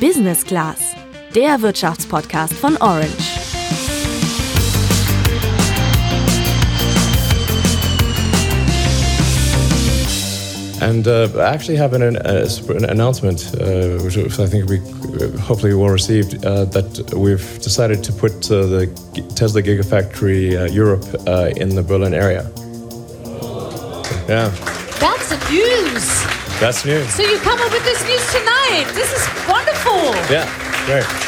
Business Class, der Wirtschaftspodcast von Orange. And uh, I actually have an, uh, an announcement, uh, which I think we hopefully well received, uh, that we've decided to put uh, the Tesla Gigafactory uh, Europe in the Berlin area. Yeah. That's the news. That's news. So you come up with this news tonight. This is wonderful. Yeah, great.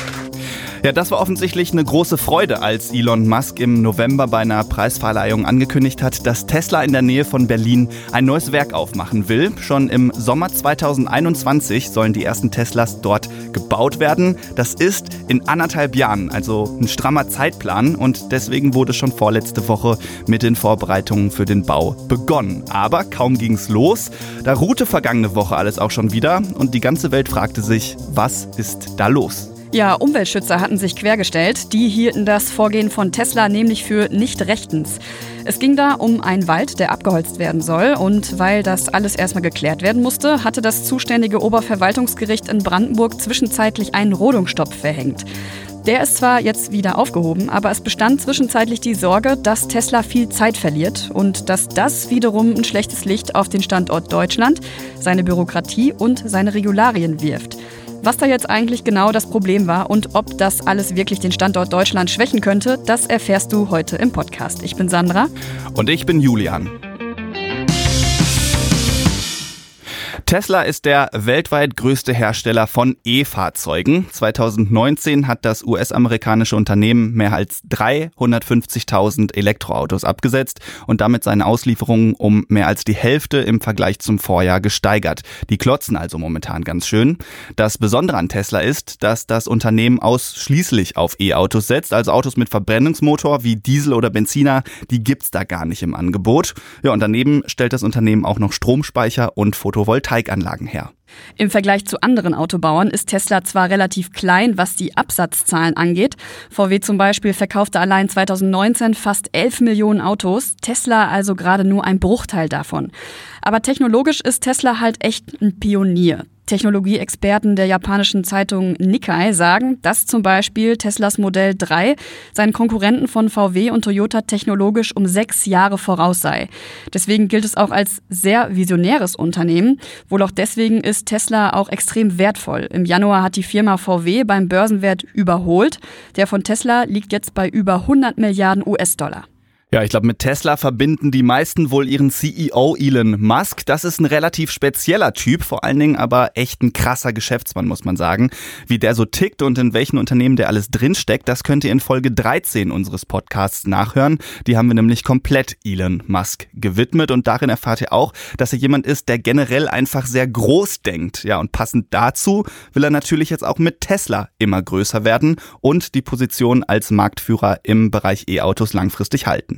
Ja, das war offensichtlich eine große Freude, als Elon Musk im November bei einer Preisverleihung angekündigt hat, dass Tesla in der Nähe von Berlin ein neues Werk aufmachen will. Schon im Sommer 2021 sollen die ersten Teslas dort gebaut werden. Das ist in anderthalb Jahren, also ein strammer Zeitplan und deswegen wurde schon vorletzte Woche mit den Vorbereitungen für den Bau begonnen. Aber kaum ging's los, da ruhte vergangene Woche alles auch schon wieder und die ganze Welt fragte sich, was ist da los? Ja, Umweltschützer hatten sich quergestellt. Die hielten das Vorgehen von Tesla nämlich für nicht rechtens. Es ging da um einen Wald, der abgeholzt werden soll. Und weil das alles erstmal geklärt werden musste, hatte das zuständige Oberverwaltungsgericht in Brandenburg zwischenzeitlich einen Rodungsstopp verhängt. Der ist zwar jetzt wieder aufgehoben, aber es bestand zwischenzeitlich die Sorge, dass Tesla viel Zeit verliert und dass das wiederum ein schlechtes Licht auf den Standort Deutschland, seine Bürokratie und seine Regularien wirft. Was da jetzt eigentlich genau das Problem war und ob das alles wirklich den Standort Deutschland schwächen könnte, das erfährst du heute im Podcast. Ich bin Sandra. Und ich bin Julian. Tesla ist der weltweit größte Hersteller von E-Fahrzeugen. 2019 hat das US-amerikanische Unternehmen mehr als 350.000 Elektroautos abgesetzt und damit seine Auslieferungen um mehr als die Hälfte im Vergleich zum Vorjahr gesteigert. Die klotzen also momentan ganz schön. Das Besondere an Tesla ist, dass das Unternehmen ausschließlich auf E-Autos setzt, also Autos mit Verbrennungsmotor wie Diesel oder Benziner, die gibt's da gar nicht im Angebot. Ja, und daneben stellt das Unternehmen auch noch Stromspeicher und Photovoltaik Photovoltaikanlagen her. Im Vergleich zu anderen Autobauern ist Tesla zwar relativ klein, was die Absatzzahlen angeht. VW zum Beispiel verkaufte allein 2019 fast 11 Millionen Autos, Tesla also gerade nur ein Bruchteil davon. Aber technologisch ist Tesla halt echt ein Pionier. Technologieexperten der japanischen Zeitung Nikkei sagen, dass zum Beispiel Teslas Modell 3 seinen Konkurrenten von VW und Toyota technologisch um sechs Jahre voraus sei. Deswegen gilt es auch als sehr visionäres Unternehmen. Wohl auch deswegen ist Tesla auch extrem wertvoll. Im Januar hat die Firma VW beim Börsenwert überholt. Der von Tesla liegt jetzt bei über 100 Milliarden US-Dollar. Ja, ich glaube, mit Tesla verbinden die meisten wohl ihren CEO Elon Musk. Das ist ein relativ spezieller Typ, vor allen Dingen aber echt ein krasser Geschäftsmann, muss man sagen. Wie der so tickt und in welchen Unternehmen der alles drinsteckt, das könnt ihr in Folge 13 unseres Podcasts nachhören. Die haben wir nämlich komplett Elon Musk gewidmet und darin erfahrt ihr auch, dass er jemand ist, der generell einfach sehr groß denkt. Ja, und passend dazu will er natürlich jetzt auch mit Tesla immer größer werden und die Position als Marktführer im Bereich E-Autos langfristig halten.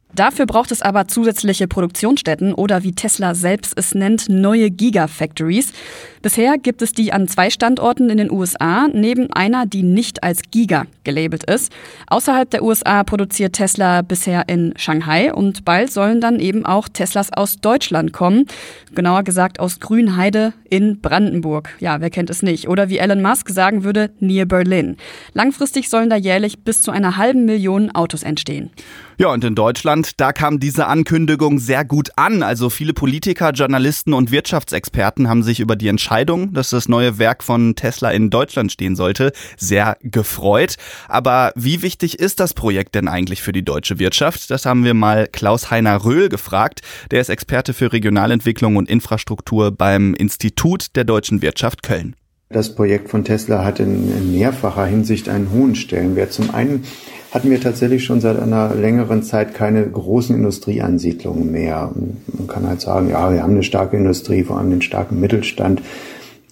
Dafür braucht es aber zusätzliche Produktionsstätten oder wie Tesla selbst es nennt, neue Gigafactories. Bisher gibt es die an zwei Standorten in den USA, neben einer, die nicht als Giga gelabelt ist. Außerhalb der USA produziert Tesla bisher in Shanghai und bald sollen dann eben auch Teslas aus Deutschland kommen. Genauer gesagt aus Grünheide in Brandenburg. Ja, wer kennt es nicht? Oder wie Elon Musk sagen würde, near Berlin. Langfristig sollen da jährlich bis zu einer halben Million Autos entstehen. Ja, und in Deutschland, da kam diese Ankündigung sehr gut an. Also viele Politiker, Journalisten und Wirtschaftsexperten haben sich über die Entscheidung, dass das neue Werk von Tesla in Deutschland stehen sollte, sehr gefreut. Aber wie wichtig ist das Projekt denn eigentlich für die deutsche Wirtschaft? Das haben wir mal Klaus-Heiner Röhl gefragt. Der ist Experte für Regionalentwicklung und Infrastruktur beim Institut der deutschen Wirtschaft Köln. Das Projekt von Tesla hat in mehrfacher Hinsicht einen hohen Stellenwert. Zum einen hatten wir tatsächlich schon seit einer längeren Zeit keine großen Industrieansiedlungen mehr. Man kann halt sagen, ja, wir haben eine starke Industrie, vor allem den starken Mittelstand.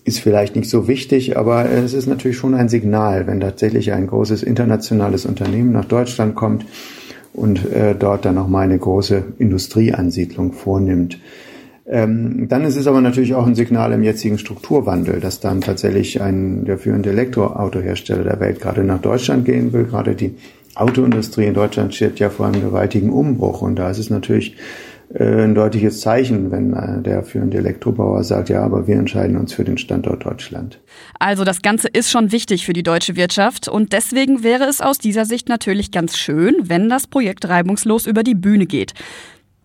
Ist vielleicht nicht so wichtig, aber es ist natürlich schon ein Signal, wenn tatsächlich ein großes internationales Unternehmen nach Deutschland kommt und äh, dort dann nochmal eine große Industrieansiedlung vornimmt. Ähm, dann ist es aber natürlich auch ein Signal im jetzigen Strukturwandel, dass dann tatsächlich ein der führende Elektroautohersteller der Welt gerade nach Deutschland gehen will. Gerade die Autoindustrie in Deutschland steht ja vor einem gewaltigen Umbruch und da ist es natürlich äh, ein deutliches Zeichen, wenn äh, der führende Elektrobauer sagt, ja, aber wir entscheiden uns für den Standort Deutschland. Also das Ganze ist schon wichtig für die deutsche Wirtschaft und deswegen wäre es aus dieser Sicht natürlich ganz schön, wenn das Projekt reibungslos über die Bühne geht.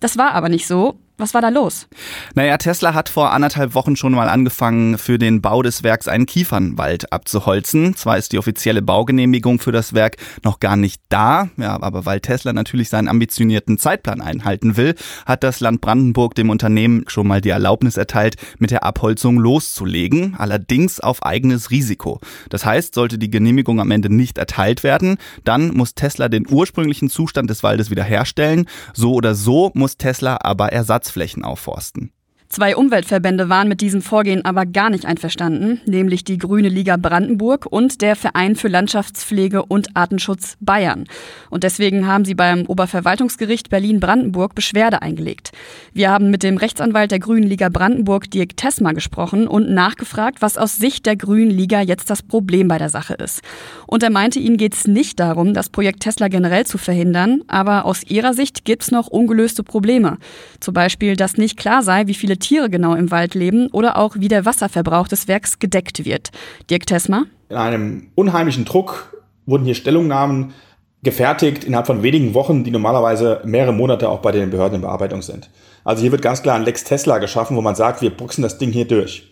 Das war aber nicht so. Was war da los? Naja, Tesla hat vor anderthalb Wochen schon mal angefangen, für den Bau des Werks einen Kiefernwald abzuholzen. Zwar ist die offizielle Baugenehmigung für das Werk noch gar nicht da, ja, aber weil Tesla natürlich seinen ambitionierten Zeitplan einhalten will, hat das Land Brandenburg dem Unternehmen schon mal die Erlaubnis erteilt, mit der Abholzung loszulegen, allerdings auf eigenes Risiko. Das heißt, sollte die Genehmigung am Ende nicht erteilt werden, dann muss Tesla den ursprünglichen Zustand des Waldes wiederherstellen. So oder so muss Tesla aber Ersatz Ersatzflächen aufforsten. Zwei Umweltverbände waren mit diesem Vorgehen aber gar nicht einverstanden, nämlich die Grüne Liga Brandenburg und der Verein für Landschaftspflege und Artenschutz Bayern. Und deswegen haben sie beim Oberverwaltungsgericht Berlin-Brandenburg Beschwerde eingelegt. Wir haben mit dem Rechtsanwalt der Grünen Liga Brandenburg, Dirk Tesma, gesprochen und nachgefragt, was aus Sicht der Grünen Liga jetzt das Problem bei der Sache ist. Und er meinte, ihnen geht es nicht darum, das Projekt Tesla generell zu verhindern, aber aus ihrer Sicht gibt es noch ungelöste Probleme. Zum Beispiel, dass nicht klar sei, wie viele Tiere genau im Wald leben oder auch wie der Wasserverbrauch des Werks gedeckt wird. Dirk Tesma? In einem unheimlichen Druck wurden hier Stellungnahmen gefertigt innerhalb von wenigen Wochen, die normalerweise mehrere Monate auch bei den Behörden in Bearbeitung sind. Also hier wird ganz klar ein Lex Tesla geschaffen, wo man sagt, wir boxen das Ding hier durch.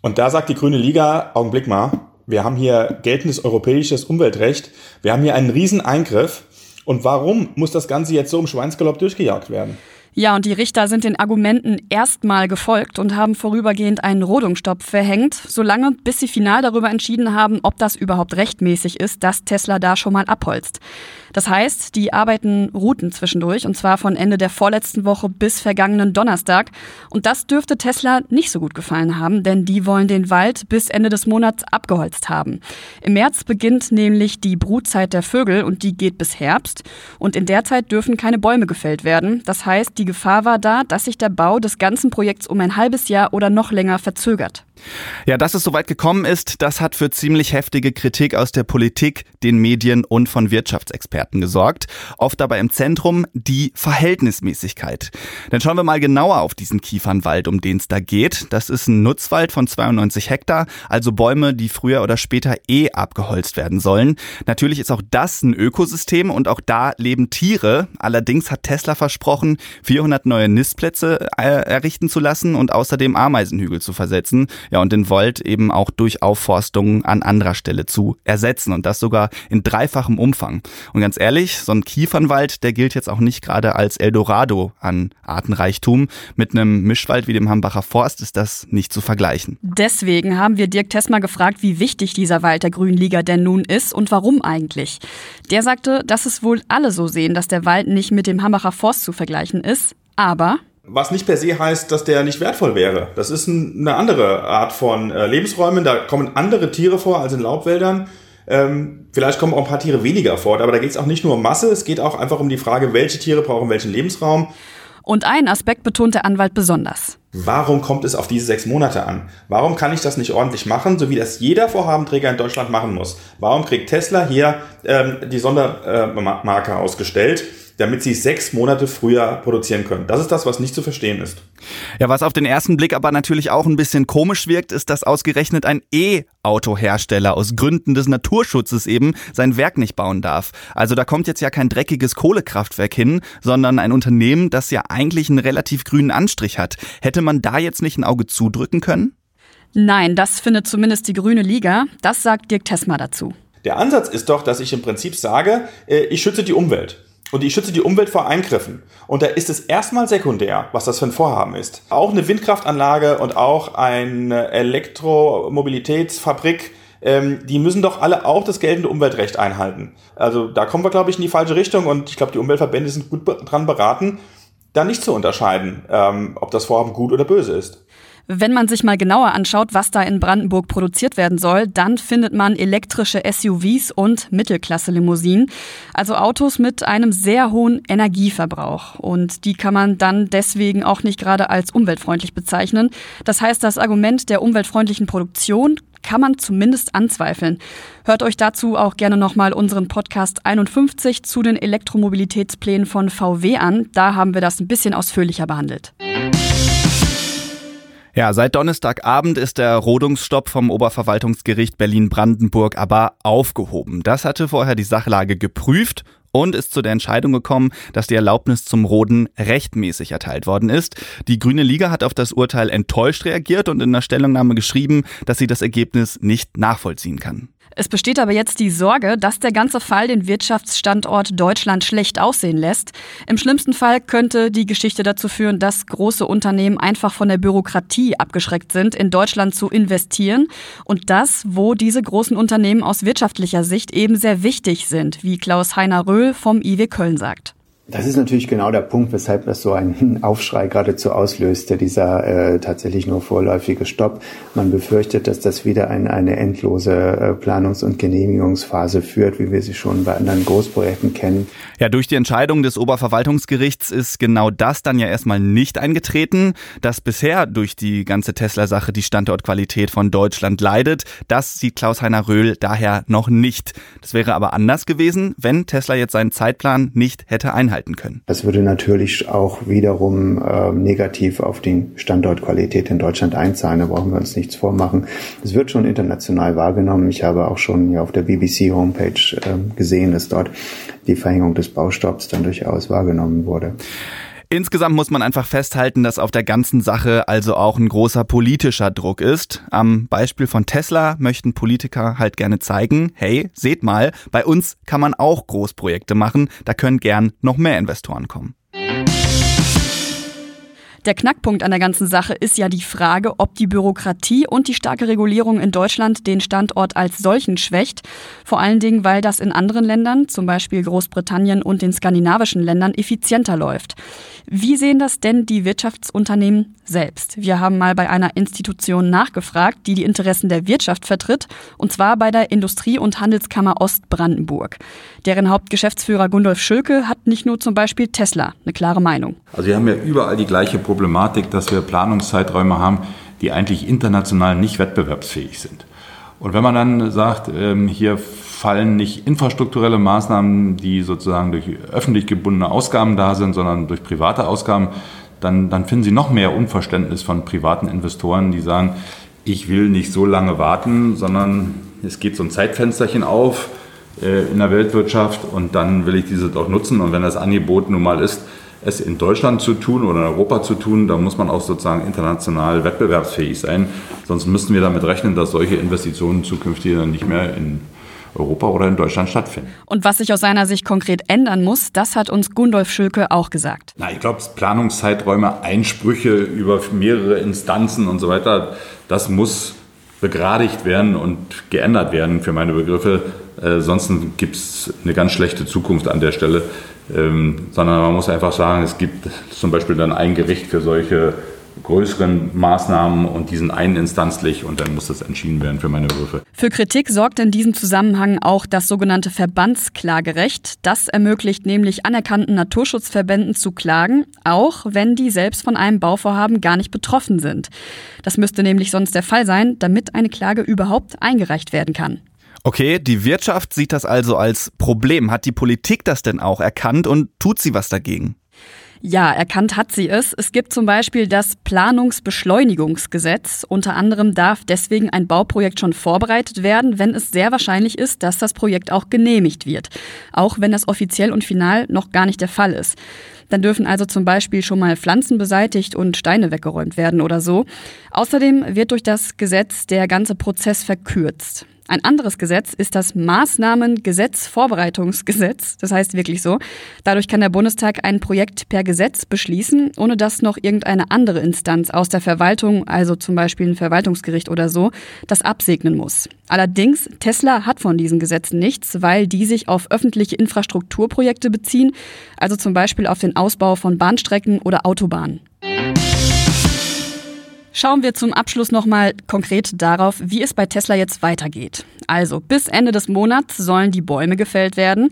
Und da sagt die Grüne Liga, Augenblick mal, wir haben hier geltendes europäisches Umweltrecht, wir haben hier einen riesen Eingriff. Und warum muss das Ganze jetzt so im Schweinsgalopp durchgejagt werden? Ja, und die Richter sind den Argumenten erstmal gefolgt und haben vorübergehend einen Rodungsstopp verhängt, solange bis sie final darüber entschieden haben, ob das überhaupt rechtmäßig ist, dass Tesla da schon mal abholzt. Das heißt, die arbeiten Routen zwischendurch und zwar von Ende der vorletzten Woche bis vergangenen Donnerstag. Und das dürfte Tesla nicht so gut gefallen haben, denn die wollen den Wald bis Ende des Monats abgeholzt haben. Im März beginnt nämlich die Brutzeit der Vögel und die geht bis Herbst. Und in der Zeit dürfen keine Bäume gefällt werden. Das heißt, die Gefahr war da, dass sich der Bau des ganzen Projekts um ein halbes Jahr oder noch länger verzögert. Ja, dass es soweit gekommen ist, das hat für ziemlich heftige Kritik aus der Politik, den Medien und von Wirtschaftsexperten gesorgt. Oft dabei im Zentrum die Verhältnismäßigkeit. Dann schauen wir mal genauer auf diesen Kiefernwald, um den es da geht. Das ist ein Nutzwald von 92 Hektar, also Bäume, die früher oder später eh abgeholzt werden sollen. Natürlich ist auch das ein Ökosystem und auch da leben Tiere. Allerdings hat Tesla versprochen, 400 neue Nistplätze äh, errichten zu lassen und außerdem Ameisenhügel zu versetzen. Ja, und den Wald eben auch durch Aufforstung an anderer Stelle zu ersetzen und das sogar in dreifachem Umfang. Und ganz ehrlich, so ein Kiefernwald, der gilt jetzt auch nicht gerade als Eldorado an Artenreichtum. Mit einem Mischwald wie dem Hambacher Forst ist das nicht zu vergleichen. Deswegen haben wir Dirk Tesma gefragt, wie wichtig dieser Wald der Grünen Liga denn nun ist und warum eigentlich. Der sagte, dass es wohl alle so sehen, dass der Wald nicht mit dem Hambacher Forst zu vergleichen ist, aber was nicht per se heißt, dass der nicht wertvoll wäre. Das ist eine andere Art von äh, Lebensräumen. Da kommen andere Tiere vor als in Laubwäldern. Ähm, vielleicht kommen auch ein paar Tiere weniger vor, aber da geht es auch nicht nur um Masse, es geht auch einfach um die Frage, welche Tiere brauchen welchen Lebensraum. Und einen Aspekt betont der Anwalt besonders. Warum kommt es auf diese sechs Monate an? Warum kann ich das nicht ordentlich machen, so wie das jeder Vorhabenträger in Deutschland machen muss? Warum kriegt Tesla hier ähm, die Sondermarke äh, ausgestellt? Damit sie sechs Monate früher produzieren können. Das ist das, was nicht zu verstehen ist. Ja, was auf den ersten Blick aber natürlich auch ein bisschen komisch wirkt, ist, dass ausgerechnet ein E-Autohersteller aus Gründen des Naturschutzes eben sein Werk nicht bauen darf. Also da kommt jetzt ja kein dreckiges Kohlekraftwerk hin, sondern ein Unternehmen, das ja eigentlich einen relativ grünen Anstrich hat. Hätte man da jetzt nicht ein Auge zudrücken können? Nein, das findet zumindest die Grüne Liga. Das sagt Dirk Tesma dazu. Der Ansatz ist doch, dass ich im Prinzip sage, äh, ich schütze die Umwelt. Und ich schütze die Umwelt vor Eingriffen. Und da ist es erstmal sekundär, was das für ein Vorhaben ist. Auch eine Windkraftanlage und auch eine Elektromobilitätsfabrik, ähm, die müssen doch alle auch das geltende Umweltrecht einhalten. Also da kommen wir, glaube ich, in die falsche Richtung und ich glaube, die Umweltverbände sind gut dran beraten, da nicht zu unterscheiden, ähm, ob das Vorhaben gut oder böse ist. Wenn man sich mal genauer anschaut, was da in Brandenburg produziert werden soll, dann findet man elektrische SUVs und Mittelklasse-Limousinen, also Autos mit einem sehr hohen Energieverbrauch. Und die kann man dann deswegen auch nicht gerade als umweltfreundlich bezeichnen. Das heißt, das Argument der umweltfreundlichen Produktion kann man zumindest anzweifeln. Hört euch dazu auch gerne nochmal unseren Podcast 51 zu den Elektromobilitätsplänen von VW an. Da haben wir das ein bisschen ausführlicher behandelt. Ja, seit Donnerstagabend ist der Rodungsstopp vom Oberverwaltungsgericht Berlin-Brandenburg aber aufgehoben. Das hatte vorher die Sachlage geprüft und ist zu der Entscheidung gekommen, dass die Erlaubnis zum Roden rechtmäßig erteilt worden ist. Die Grüne Liga hat auf das Urteil enttäuscht reagiert und in der Stellungnahme geschrieben, dass sie das Ergebnis nicht nachvollziehen kann. Es besteht aber jetzt die Sorge, dass der ganze Fall den Wirtschaftsstandort Deutschland schlecht aussehen lässt. Im schlimmsten Fall könnte die Geschichte dazu führen, dass große Unternehmen einfach von der Bürokratie abgeschreckt sind, in Deutschland zu investieren. Und das, wo diese großen Unternehmen aus wirtschaftlicher Sicht eben sehr wichtig sind, wie Klaus Heiner Röhl vom IW Köln sagt. Das ist natürlich genau der Punkt, weshalb das so einen Aufschrei geradezu auslöste, dieser äh, tatsächlich nur vorläufige Stopp. Man befürchtet, dass das wieder ein, eine endlose äh, Planungs- und Genehmigungsphase führt, wie wir sie schon bei anderen Großprojekten kennen. Ja, durch die Entscheidung des Oberverwaltungsgerichts ist genau das dann ja erstmal nicht eingetreten, dass bisher durch die ganze Tesla-Sache die Standortqualität von Deutschland leidet. Das sieht Klaus-Heiner Röhl daher noch nicht. Das wäre aber anders gewesen, wenn Tesla jetzt seinen Zeitplan nicht hätte einhalten einhalten können. Das würde natürlich auch wiederum äh, negativ auf die Standortqualität in Deutschland einzahlen. Da brauchen wir uns nichts vormachen. Es wird schon international wahrgenommen. Ich habe auch schon hier auf der BBC-Homepage äh, gesehen, dass dort die Verhängung des Baustopps dann durchaus wahrgenommen wurde. Insgesamt muss man einfach festhalten, dass auf der ganzen Sache also auch ein großer politischer Druck ist. Am Beispiel von Tesla möchten Politiker halt gerne zeigen, hey, seht mal, bei uns kann man auch Großprojekte machen, da können gern noch mehr Investoren kommen. Der Knackpunkt an der ganzen Sache ist ja die Frage, ob die Bürokratie und die starke Regulierung in Deutschland den Standort als solchen schwächt. Vor allen Dingen, weil das in anderen Ländern, zum Beispiel Großbritannien und den skandinavischen Ländern, effizienter läuft. Wie sehen das denn die Wirtschaftsunternehmen selbst? Wir haben mal bei einer Institution nachgefragt, die die Interessen der Wirtschaft vertritt, und zwar bei der Industrie- und Handelskammer Ostbrandenburg. Deren Hauptgeschäftsführer Gundolf Schülke hat nicht nur zum Beispiel Tesla eine klare Meinung. Also wir haben ja überall die gleiche Problematik. Problematik, dass wir Planungszeiträume haben, die eigentlich international nicht wettbewerbsfähig sind. Und wenn man dann sagt, ähm, hier fallen nicht infrastrukturelle Maßnahmen, die sozusagen durch öffentlich gebundene Ausgaben da sind, sondern durch private Ausgaben, dann, dann finden Sie noch mehr Unverständnis von privaten Investoren, die sagen, ich will nicht so lange warten, sondern es geht so ein Zeitfensterchen auf äh, in der Weltwirtschaft und dann will ich dieses auch nutzen. Und wenn das Angebot nun mal ist, es in Deutschland zu tun oder in Europa zu tun, da muss man auch sozusagen international wettbewerbsfähig sein. Sonst müssten wir damit rechnen, dass solche Investitionen zukünftig dann nicht mehr in Europa oder in Deutschland stattfinden. Und was sich aus seiner Sicht konkret ändern muss, das hat uns Gundolf Schülke auch gesagt. Na, ich glaube, Planungszeiträume, Einsprüche über mehrere Instanzen und so weiter, das muss begradigt werden und geändert werden für meine Begriffe. Äh, sonst gibt es eine ganz schlechte Zukunft an der Stelle. Ähm, sondern man muss einfach sagen, es gibt zum Beispiel dann ein Gericht für solche größeren Maßnahmen und die sind eininstanzlich und dann muss das entschieden werden für meine Begriffe. Für Kritik sorgt in diesem Zusammenhang auch das sogenannte Verbandsklagerecht. Das ermöglicht nämlich anerkannten Naturschutzverbänden zu klagen, auch wenn die selbst von einem Bauvorhaben gar nicht betroffen sind. Das müsste nämlich sonst der Fall sein, damit eine Klage überhaupt eingereicht werden kann. Okay, die Wirtschaft sieht das also als Problem. Hat die Politik das denn auch erkannt und tut sie was dagegen? Ja, erkannt hat sie es. Es gibt zum Beispiel das Planungsbeschleunigungsgesetz. Unter anderem darf deswegen ein Bauprojekt schon vorbereitet werden, wenn es sehr wahrscheinlich ist, dass das Projekt auch genehmigt wird. Auch wenn das offiziell und final noch gar nicht der Fall ist. Dann dürfen also zum Beispiel schon mal Pflanzen beseitigt und Steine weggeräumt werden oder so. Außerdem wird durch das Gesetz der ganze Prozess verkürzt. Ein anderes Gesetz ist das Maßnahmengesetzvorbereitungsgesetz. Das heißt wirklich so. Dadurch kann der Bundestag ein Projekt per Gesetz beschließen, ohne dass noch irgendeine andere Instanz aus der Verwaltung, also zum Beispiel ein Verwaltungsgericht oder so, das absegnen muss. Allerdings, Tesla hat von diesen Gesetzen nichts, weil die sich auf öffentliche Infrastrukturprojekte beziehen, also zum Beispiel auf den Ausbau von Bahnstrecken oder Autobahnen. Schauen wir zum Abschluss nochmal konkret darauf, wie es bei Tesla jetzt weitergeht. Also bis Ende des Monats sollen die Bäume gefällt werden.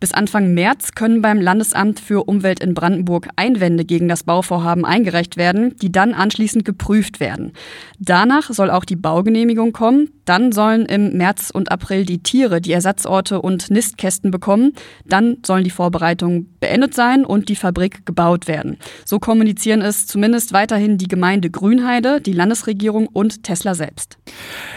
Bis Anfang März können beim Landesamt für Umwelt in Brandenburg Einwände gegen das Bauvorhaben eingereicht werden, die dann anschließend geprüft werden. Danach soll auch die Baugenehmigung kommen. Dann sollen im März und April die Tiere die Ersatzorte und Nistkästen bekommen. Dann sollen die Vorbereitungen beendet sein und die Fabrik gebaut werden. So kommunizieren es zumindest weiterhin die Gemeinde Grünheide, die Landesregierung und Tesla selbst.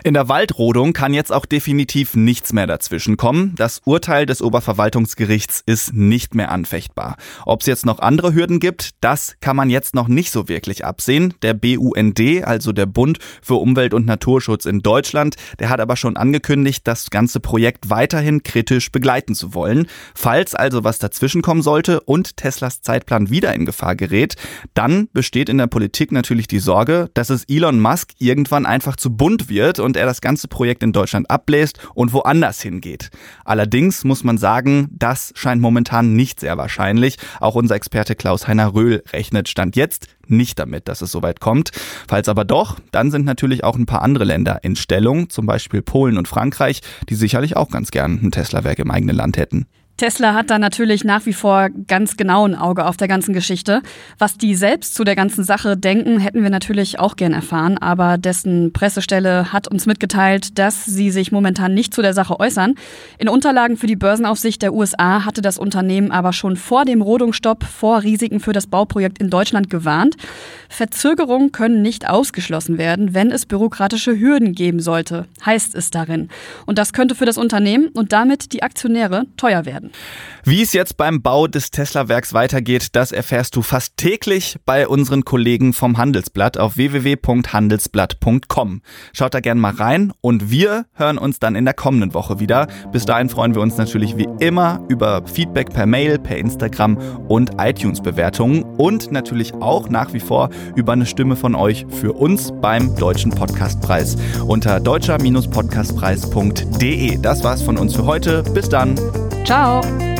In der Waldrodung kann jetzt auch definitiv nichts mehr dazwischen kommen. Das Urteil des Oberverwaltungsgerichts ist nicht mehr anfechtbar. Ob es jetzt noch andere Hürden gibt, das kann man jetzt noch nicht so wirklich absehen. Der BUND, also der Bund für Umwelt und Naturschutz in Deutschland, der hat aber schon angekündigt, das ganze Projekt weiterhin kritisch begleiten zu wollen. Falls also was dazwischen kommen sollte und Teslas Zeitplan wieder in Gefahr gerät, dann besteht in der Politik natürlich die Sorge, dass es Elon Musk irgendwann einfach zu bunt wird und er das ganze Projekt in Deutschland abbläst und woanders hingeht. Allerdings muss man sagen, das scheint momentan nicht sehr wahrscheinlich. Auch unser Experte Klaus-Heiner Röhl rechnet Stand jetzt nicht damit, dass es soweit kommt. Falls aber doch, dann sind natürlich auch ein paar andere Länder in Stellung, zum Beispiel Polen und Frankreich, die sicherlich auch ganz gern ein Tesla-Werk im eigenen Land hätten. Tesla hat da natürlich nach wie vor ganz genau ein Auge auf der ganzen Geschichte. Was die selbst zu der ganzen Sache denken, hätten wir natürlich auch gern erfahren, aber dessen Pressestelle hat uns mitgeteilt, dass sie sich momentan nicht zu der Sache äußern. In Unterlagen für die Börsenaufsicht der USA hatte das Unternehmen aber schon vor dem Rodungsstopp vor Risiken für das Bauprojekt in Deutschland gewarnt. Verzögerungen können nicht ausgeschlossen werden, wenn es bürokratische Hürden geben sollte, heißt es darin. Und das könnte für das Unternehmen und damit die Aktionäre teuer werden. Wie es jetzt beim Bau des Tesla-Werks weitergeht, das erfährst du fast täglich bei unseren Kollegen vom Handelsblatt auf www.handelsblatt.com. Schaut da gerne mal rein und wir hören uns dann in der kommenden Woche wieder. Bis dahin freuen wir uns natürlich wie immer über Feedback per Mail, per Instagram und iTunes-Bewertungen und natürlich auch nach wie vor über eine Stimme von euch für uns beim Deutschen Podcastpreis unter deutscher-podcastpreis.de. Das war's von uns für heute. Bis dann. Ciao!